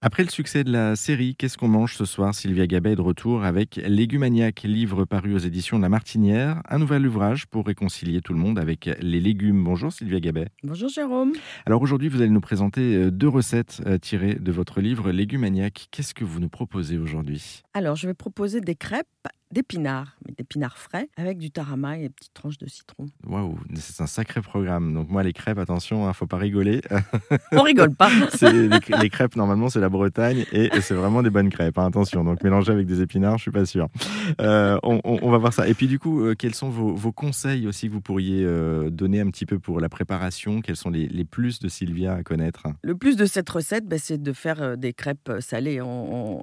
Après le succès de la série Qu'est-ce qu'on mange ce soir? Sylvia Gabet est de retour avec Légumaniac, livre paru aux éditions de La Martinière, un nouvel ouvrage pour réconcilier tout le monde avec les légumes. Bonjour Sylvia Gabet. Bonjour Jérôme. Alors aujourd'hui, vous allez nous présenter euh, deux recettes euh, tirées de votre livre Légumaniac. Qu'est-ce que vous nous proposez aujourd'hui? Alors je vais proposer des crêpes d'épinards, d'épinards frais, avec du tarama et des petites tranches de citron. Waouh, c'est un sacré programme. Donc moi, les crêpes, attention, ne hein, faut pas rigoler. On rigole pas. les, les, crêpes, normalement, c'est la Bretagne et, c'est vraiment des bonnes crêpes. Hein, attention, donc mélanger avec des épinards, je suis pas sûr. Euh, on, va voir ça. Et puis du coup, euh, quels sont vos, conseils aussi que vous pourriez euh, donner un petit peu pour la préparation? Quels sont les, plus de Sylvia à connaître? Le plus de cette recette, bah, c'est de faire des crêpes salées.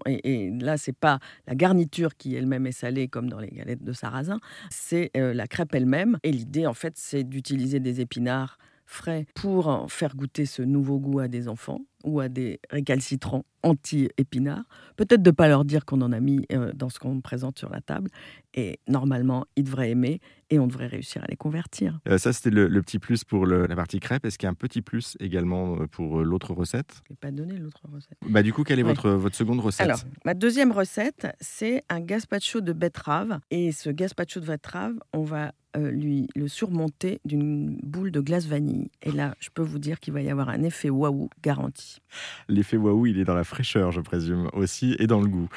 et, et, là, c'est pas la garniture qui elle-même est salée comme dans les galettes de sarrasin, c'est euh, la crêpe elle-même. Et l'idée, en fait, c'est d'utiliser des épinards frais pour faire goûter ce nouveau goût à des enfants ou à des récalcitrants anti-épinards. Peut-être de ne pas leur dire qu'on en a mis dans ce qu'on présente sur la table. Et normalement, ils devraient aimer et on devrait réussir à les convertir. Euh, ça, c'était le, petit plus pour la partie crêpe. Est-ce qu'il y a un petit plus également pour l'autre recette? Je n'ai pas donné l'autre recette. Bah, du coup, quelle est votre, votre seconde recette? Alors, ma deuxième recette, c'est un gazpacho de betterave. Et ce gazpacho de betterave, on va lui le surmonter d'une boule de glace vanille. Et là, je peux vous dire qu'il va y avoir un effet waouh garanti. L'effet waouh, il est dans la fraîcheur, je présume, aussi, et dans le goût.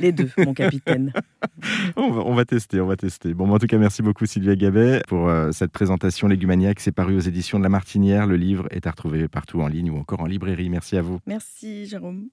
Les deux, mon capitaine. on, va, tester, on va tester. Bon, en tout cas, merci beaucoup Sylvia Gabet pour euh, cette présentation Légumaniac. C'est paru aux éditions de La Martinière. Le livre est à retrouver partout en ligne ou encore en librairie. Merci à vous. Merci Jérôme.